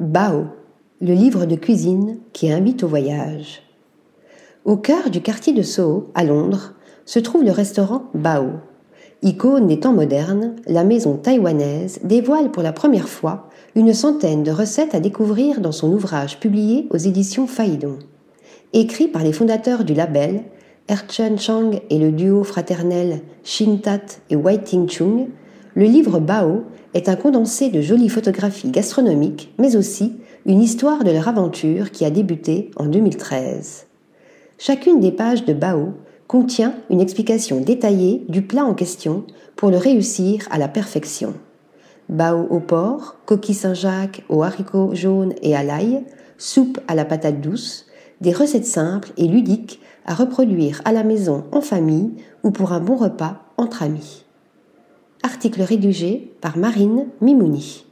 Bao, le livre de cuisine qui invite au voyage. Au cœur du quartier de Soho, à Londres, se trouve le restaurant Bao. Icône des temps modernes, la maison taïwanaise dévoile pour la première fois une centaine de recettes à découvrir dans son ouvrage publié aux éditions Faïdon. Écrit par les fondateurs du label, Erchen Chang et le duo fraternel Tat et Wai Ting Chung, le livre Bao est un condensé de jolies photographies gastronomiques, mais aussi une histoire de leur aventure qui a débuté en 2013. Chacune des pages de Bao contient une explication détaillée du plat en question pour le réussir à la perfection. Bao au porc, coquille Saint-Jacques aux haricots jaunes et à l'ail, soupe à la patate douce, des recettes simples et ludiques à reproduire à la maison en famille ou pour un bon repas entre amis. Article rédigé par Marine Mimouni.